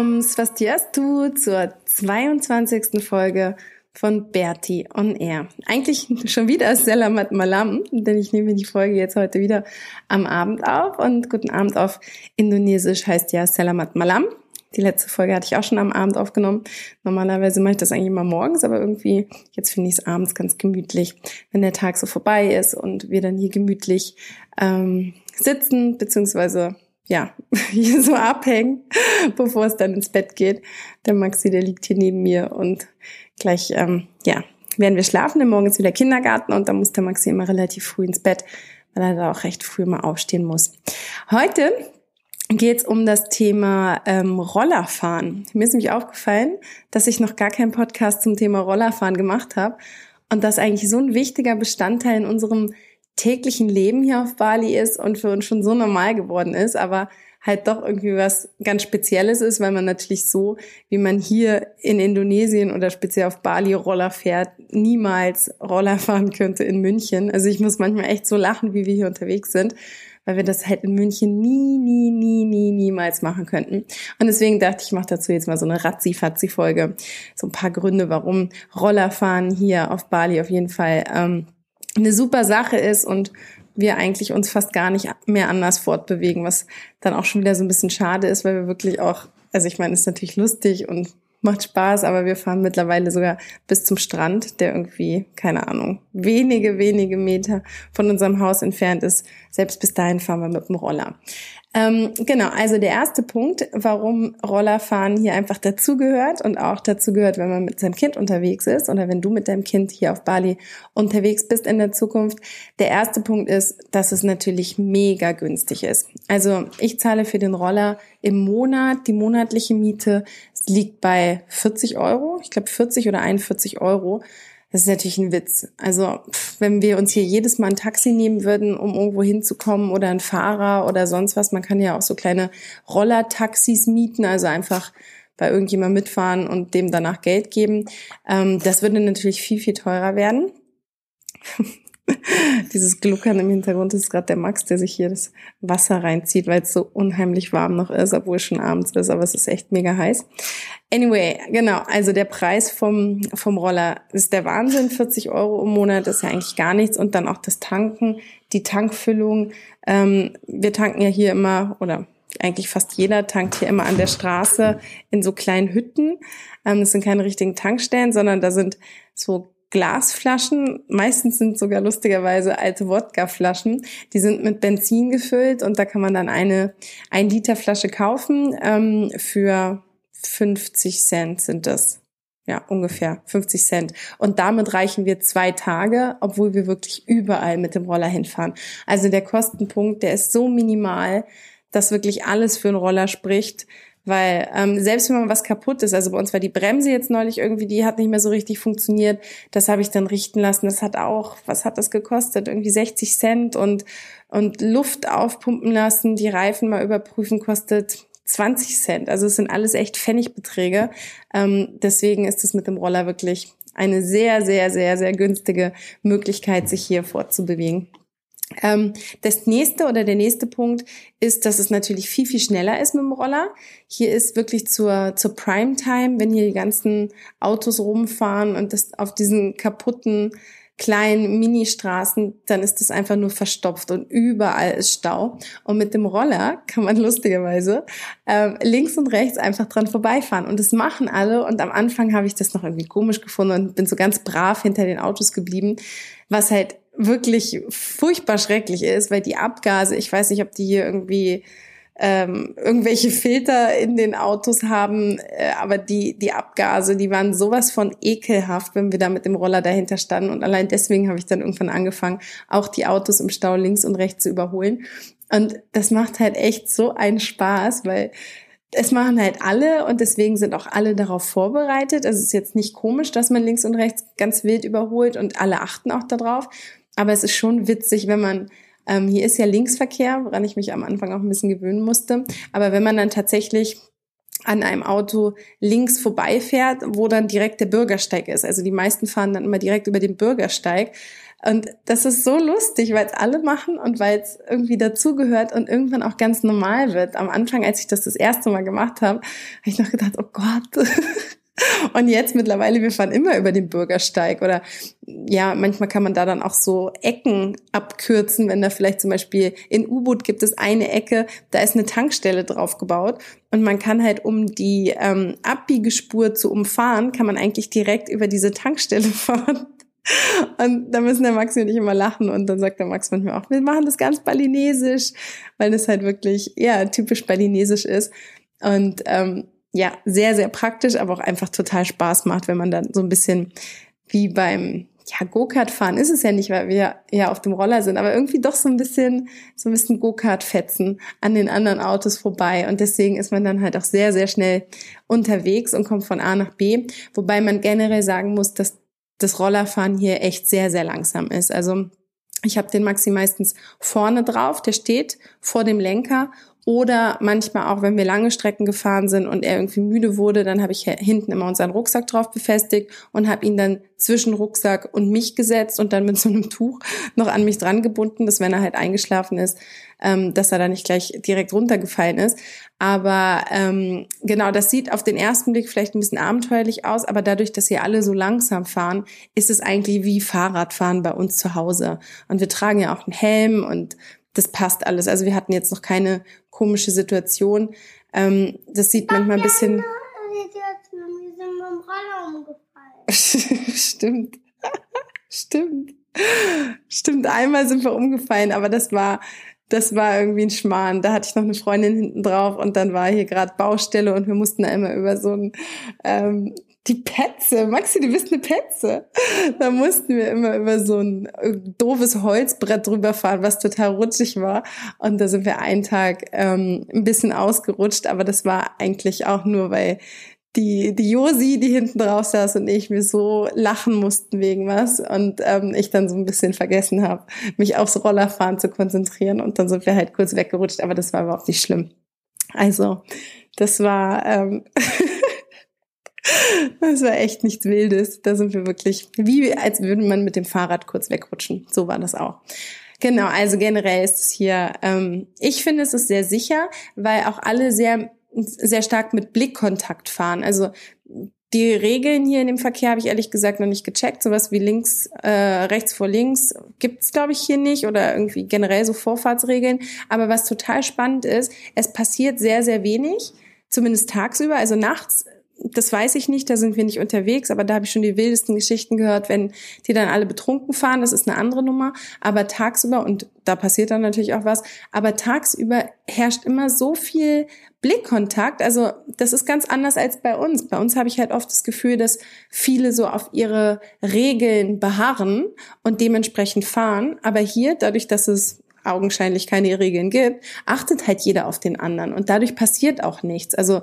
Um Swastiastu zur 22. Folge von Bertie on Air. Eigentlich schon wieder Selamat Malam, denn ich nehme die Folge jetzt heute wieder am Abend auf und guten Abend auf Indonesisch heißt ja Selamat Malam. Die letzte Folge hatte ich auch schon am Abend aufgenommen. Normalerweise mache ich das eigentlich immer morgens, aber irgendwie jetzt finde ich es abends ganz gemütlich, wenn der Tag so vorbei ist und wir dann hier gemütlich ähm, sitzen, beziehungsweise ja, hier so abhängen, bevor es dann ins Bett geht. Der Maxi, der liegt hier neben mir und gleich, ähm, ja, werden wir schlafen. Denn morgen ist wieder Kindergarten und da muss der Maxi immer relativ früh ins Bett, weil er da auch recht früh mal aufstehen muss. Heute geht es um das Thema ähm, Rollerfahren. Mir ist nämlich aufgefallen, dass ich noch gar keinen Podcast zum Thema Rollerfahren gemacht habe und das eigentlich so ein wichtiger Bestandteil in unserem täglichen Leben hier auf Bali ist und für uns schon so normal geworden ist, aber halt doch irgendwie was ganz Spezielles ist, weil man natürlich so, wie man hier in Indonesien oder speziell auf Bali Roller fährt, niemals Roller fahren könnte in München. Also ich muss manchmal echt so lachen, wie wir hier unterwegs sind, weil wir das halt in München nie, nie, nie, nie, niemals machen könnten. Und deswegen dachte ich, ich mache dazu jetzt mal so eine Razzi-Fazzi-Folge. So ein paar Gründe, warum Rollerfahren hier auf Bali auf jeden Fall ähm, eine super Sache ist und wir eigentlich uns fast gar nicht mehr anders fortbewegen, was dann auch schon wieder so ein bisschen schade ist, weil wir wirklich auch, also ich meine, ist natürlich lustig und macht Spaß, aber wir fahren mittlerweile sogar bis zum Strand, der irgendwie, keine Ahnung, wenige, wenige Meter von unserem Haus entfernt ist. Selbst bis dahin fahren wir mit dem Roller. Ähm, genau, also der erste Punkt, warum Rollerfahren hier einfach dazugehört und auch dazu gehört, wenn man mit seinem Kind unterwegs ist oder wenn du mit deinem Kind hier auf Bali unterwegs bist in der Zukunft. Der erste Punkt ist, dass es natürlich mega günstig ist. Also ich zahle für den Roller im Monat, die monatliche Miete liegt bei 40 Euro, ich glaube 40 oder 41 Euro. Das ist natürlich ein Witz. Also wenn wir uns hier jedes Mal ein Taxi nehmen würden, um irgendwo hinzukommen oder ein Fahrer oder sonst was, man kann ja auch so kleine Rollertaxis mieten, also einfach bei irgendjemand mitfahren und dem danach Geld geben. Ähm, das würde natürlich viel, viel teurer werden. Dieses Gluckern im Hintergrund ist gerade der Max, der sich hier das Wasser reinzieht, weil es so unheimlich warm noch ist, obwohl es schon abends ist, aber es ist echt mega heiß. Anyway, genau, also der Preis vom, vom Roller ist der Wahnsinn, 40 Euro im Monat ist ja eigentlich gar nichts und dann auch das Tanken, die Tankfüllung. Ähm, wir tanken ja hier immer, oder eigentlich fast jeder tankt hier immer an der Straße in so kleinen Hütten. Ähm, das sind keine richtigen Tankstellen, sondern da sind so Glasflaschen, meistens sind sogar lustigerweise alte Wodkaflaschen, die sind mit Benzin gefüllt und da kann man dann eine ein Liter Flasche kaufen ähm, für 50 Cent sind das. Ja, ungefähr 50 Cent. Und damit reichen wir zwei Tage, obwohl wir wirklich überall mit dem Roller hinfahren. Also der Kostenpunkt, der ist so minimal, dass wirklich alles für einen Roller spricht. Weil ähm, selbst wenn man was kaputt ist, also bei uns war die Bremse jetzt neulich irgendwie, die hat nicht mehr so richtig funktioniert. Das habe ich dann richten lassen. Das hat auch, was hat das gekostet? Irgendwie 60 Cent und und Luft aufpumpen lassen, die Reifen mal überprüfen kostet 20 Cent. Also es sind alles echt Pfennigbeträge. Ähm, deswegen ist es mit dem Roller wirklich eine sehr, sehr, sehr, sehr günstige Möglichkeit, sich hier fortzubewegen. Ähm, das nächste oder der nächste Punkt ist, dass es natürlich viel, viel schneller ist mit dem Roller. Hier ist wirklich zur, zur Primetime, wenn hier die ganzen Autos rumfahren und das auf diesen kaputten kleinen Ministraßen, dann ist das einfach nur verstopft und überall ist Stau. Und mit dem Roller kann man lustigerweise äh, links und rechts einfach dran vorbeifahren. Und das machen alle. Und am Anfang habe ich das noch irgendwie komisch gefunden und bin so ganz brav hinter den Autos geblieben, was halt wirklich furchtbar schrecklich ist, weil die Abgase, ich weiß nicht, ob die hier irgendwie ähm, irgendwelche Filter in den Autos haben, äh, aber die, die Abgase, die waren sowas von ekelhaft, wenn wir da mit dem Roller dahinter standen. Und allein deswegen habe ich dann irgendwann angefangen, auch die Autos im Stau links und rechts zu überholen. Und das macht halt echt so einen Spaß, weil es machen halt alle und deswegen sind auch alle darauf vorbereitet. Also es ist jetzt nicht komisch, dass man links und rechts ganz wild überholt und alle achten auch darauf. Aber es ist schon witzig, wenn man ähm, hier ist ja Linksverkehr, woran ich mich am Anfang auch ein bisschen gewöhnen musste. Aber wenn man dann tatsächlich an einem Auto links vorbeifährt, wo dann direkt der Bürgersteig ist. Also die meisten fahren dann immer direkt über den Bürgersteig. Und das ist so lustig, weil es alle machen und weil es irgendwie dazugehört und irgendwann auch ganz normal wird. Am Anfang, als ich das das erste Mal gemacht habe, habe ich noch gedacht, oh Gott, Und jetzt mittlerweile, wir fahren immer über den Bürgersteig oder ja, manchmal kann man da dann auch so Ecken abkürzen, wenn da vielleicht zum Beispiel in U-Boot gibt es eine Ecke, da ist eine Tankstelle drauf gebaut und man kann halt, um die ähm, Abbiegespur zu umfahren, kann man eigentlich direkt über diese Tankstelle fahren. Und da müssen der Max und ich immer lachen und dann sagt der Max manchmal auch, wir machen das ganz balinesisch, weil das halt wirklich, ja, typisch balinesisch ist. Und ähm, ja, sehr, sehr praktisch, aber auch einfach total Spaß macht, wenn man dann so ein bisschen wie beim ja, Go-Kart fahren ist es ja nicht, weil wir ja auf dem Roller sind, aber irgendwie doch so ein bisschen, so ein bisschen Go-Kart fetzen an den anderen Autos vorbei. Und deswegen ist man dann halt auch sehr, sehr schnell unterwegs und kommt von A nach B. Wobei man generell sagen muss, dass das Rollerfahren hier echt sehr, sehr langsam ist. Also ich habe den Maxi meistens vorne drauf, der steht vor dem Lenker oder manchmal auch, wenn wir lange Strecken gefahren sind und er irgendwie müde wurde, dann habe ich hinten immer unseren Rucksack drauf befestigt und habe ihn dann zwischen Rucksack und mich gesetzt und dann mit so einem Tuch noch an mich dran gebunden, dass wenn er halt eingeschlafen ist, ähm, dass er da nicht gleich direkt runtergefallen ist. Aber ähm, genau, das sieht auf den ersten Blick vielleicht ein bisschen abenteuerlich aus, aber dadurch, dass hier alle so langsam fahren, ist es eigentlich wie Fahrradfahren bei uns zu Hause. Und wir tragen ja auch einen Helm und das passt alles. Also wir hatten jetzt noch keine komische Situation. Ähm, das sieht manchmal ein bisschen. Stimmt. Stimmt. Stimmt, einmal sind wir umgefallen, aber das war, das war irgendwie ein Schmarrn. Da hatte ich noch eine Freundin hinten drauf und dann war hier gerade Baustelle und wir mussten da immer über so ein ähm, die Petze. Maxi, du bist eine Petze. Da mussten wir immer über so ein äh, doofes Holzbrett drüber fahren, was total rutschig war. Und da sind wir einen Tag ähm, ein bisschen ausgerutscht, aber das war eigentlich auch nur, weil die, die Josi, die hinten drauf saß und ich mir so lachen mussten wegen was und ähm, ich dann so ein bisschen vergessen habe, mich aufs Rollerfahren zu konzentrieren und dann sind wir halt kurz weggerutscht, aber das war überhaupt nicht schlimm. Also, das war ähm, Das war echt nichts Wildes. Da sind wir wirklich, wie als würde man mit dem Fahrrad kurz wegrutschen. So war das auch. Genau, also generell ist es hier, ähm, ich finde es ist sehr sicher, weil auch alle sehr, sehr stark mit Blickkontakt fahren. Also die Regeln hier in dem Verkehr habe ich ehrlich gesagt noch nicht gecheckt. Sowas wie links, äh, rechts vor links gibt's glaube ich hier nicht oder irgendwie generell so Vorfahrtsregeln. Aber was total spannend ist, es passiert sehr, sehr wenig, zumindest tagsüber. Also nachts das weiß ich nicht, da sind wir nicht unterwegs, aber da habe ich schon die wildesten Geschichten gehört, wenn die dann alle betrunken fahren, das ist eine andere Nummer, aber tagsüber, und da passiert dann natürlich auch was, aber tagsüber herrscht immer so viel Blickkontakt, also das ist ganz anders als bei uns. Bei uns habe ich halt oft das Gefühl, dass viele so auf ihre Regeln beharren und dementsprechend fahren, aber hier, dadurch, dass es augenscheinlich keine Regeln gibt, achtet halt jeder auf den anderen und dadurch passiert auch nichts. Also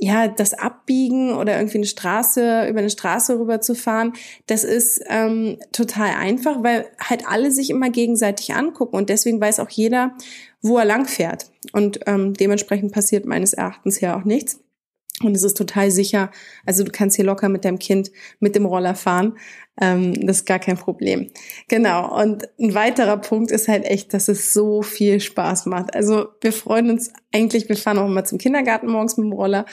ja, das Abbiegen oder irgendwie eine Straße, über eine Straße rüber zu fahren, das ist ähm, total einfach, weil halt alle sich immer gegenseitig angucken und deswegen weiß auch jeder, wo er lang fährt. Und ähm, dementsprechend passiert meines Erachtens hier auch nichts. Und es ist total sicher. Also du kannst hier locker mit deinem Kind mit dem Roller fahren. Ähm, das ist gar kein Problem. Genau. Und ein weiterer Punkt ist halt echt, dass es so viel Spaß macht. Also wir freuen uns eigentlich, wir fahren auch immer zum Kindergarten morgens mit dem Roller.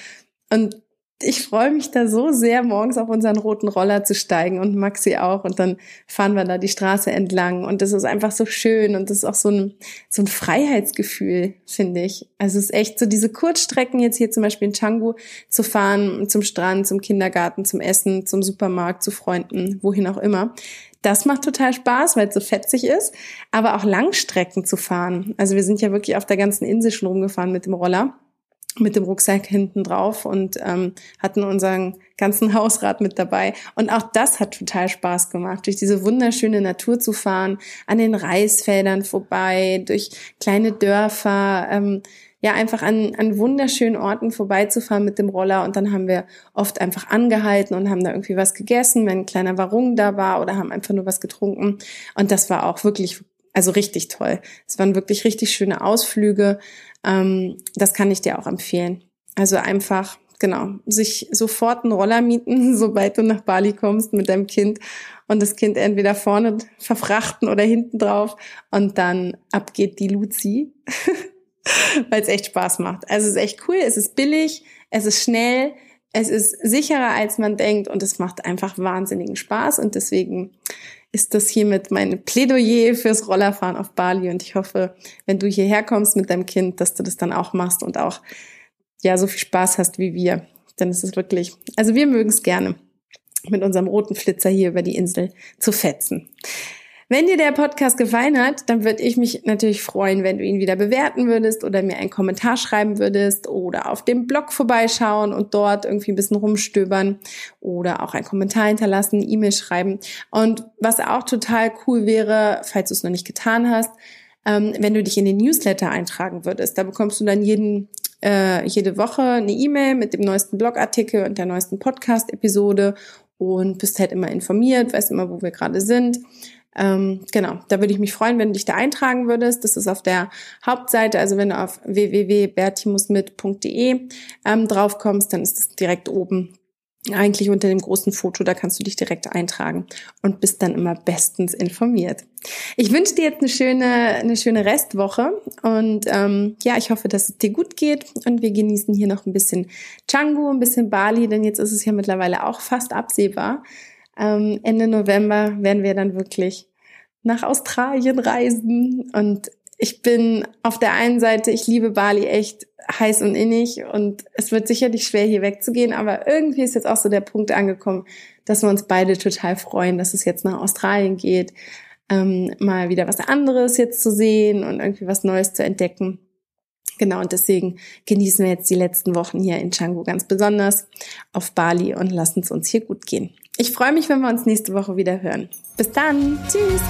Und ich freue mich da so sehr, morgens auf unseren roten Roller zu steigen und Maxi auch. Und dann fahren wir da die Straße entlang. Und das ist einfach so schön. Und das ist auch so ein, so ein Freiheitsgefühl, finde ich. Also es ist echt so diese Kurzstrecken jetzt hier zum Beispiel in Changu zu fahren, zum Strand, zum Kindergarten, zum Essen, zum Supermarkt, zu Freunden, wohin auch immer das macht total Spaß, weil es so fetzig ist, aber auch Langstrecken zu fahren. Also wir sind ja wirklich auf der ganzen Insel schon rumgefahren mit dem Roller mit dem Rucksack hinten drauf und ähm, hatten unseren ganzen Hausrat mit dabei. Und auch das hat total Spaß gemacht, durch diese wunderschöne Natur zu fahren, an den Reisfeldern vorbei, durch kleine Dörfer, ähm, ja, einfach an, an wunderschönen Orten vorbeizufahren mit dem Roller. Und dann haben wir oft einfach angehalten und haben da irgendwie was gegessen, wenn ein kleiner Warung da war oder haben einfach nur was getrunken. Und das war auch wirklich also richtig toll. Es waren wirklich richtig schöne Ausflüge. Ähm, das kann ich dir auch empfehlen. Also einfach, genau, sich sofort einen Roller mieten, sobald du nach Bali kommst mit deinem Kind und das Kind entweder vorne verfrachten oder hinten drauf und dann ab geht die Luzi, weil es echt Spaß macht. Also es ist echt cool, es ist billig, es ist schnell, es ist sicherer als man denkt und es macht einfach wahnsinnigen Spaß und deswegen ist das hiermit mein Plädoyer fürs Rollerfahren auf Bali. Und ich hoffe, wenn du hierher kommst mit deinem Kind, dass du das dann auch machst und auch ja so viel Spaß hast wie wir. Denn es ist wirklich, also wir mögen es gerne, mit unserem roten Flitzer hier über die Insel zu fetzen. Wenn dir der Podcast gefallen hat, dann würde ich mich natürlich freuen, wenn du ihn wieder bewerten würdest oder mir einen Kommentar schreiben würdest oder auf dem Blog vorbeischauen und dort irgendwie ein bisschen rumstöbern oder auch einen Kommentar hinterlassen, E-Mail schreiben. Und was auch total cool wäre, falls du es noch nicht getan hast, ähm, wenn du dich in den Newsletter eintragen würdest. Da bekommst du dann jeden äh, jede Woche eine E-Mail mit dem neuesten Blogartikel und der neuesten Podcast-Episode und bist halt immer informiert, weißt immer, wo wir gerade sind. Ähm, genau, da würde ich mich freuen, wenn du dich da eintragen würdest. Das ist auf der Hauptseite, also wenn du auf www.bertimusmit.de ähm, draufkommst, dann ist es direkt oben eigentlich unter dem großen Foto, da kannst du dich direkt eintragen und bist dann immer bestens informiert. Ich wünsche dir jetzt eine schöne, eine schöne Restwoche und ähm, ja, ich hoffe, dass es dir gut geht und wir genießen hier noch ein bisschen Canggu, ein bisschen Bali, denn jetzt ist es ja mittlerweile auch fast absehbar, ähm, Ende November werden wir dann wirklich nach Australien reisen. Und ich bin auf der einen Seite, ich liebe Bali echt heiß und innig und es wird sicherlich schwer hier wegzugehen, aber irgendwie ist jetzt auch so der Punkt angekommen, dass wir uns beide total freuen, dass es jetzt nach Australien geht, ähm, mal wieder was anderes jetzt zu sehen und irgendwie was Neues zu entdecken. Genau, und deswegen genießen wir jetzt die letzten Wochen hier in Canggu ganz besonders auf Bali und lassen es uns hier gut gehen. Ich freue mich, wenn wir uns nächste Woche wieder hören. Bis dann. Tschüss.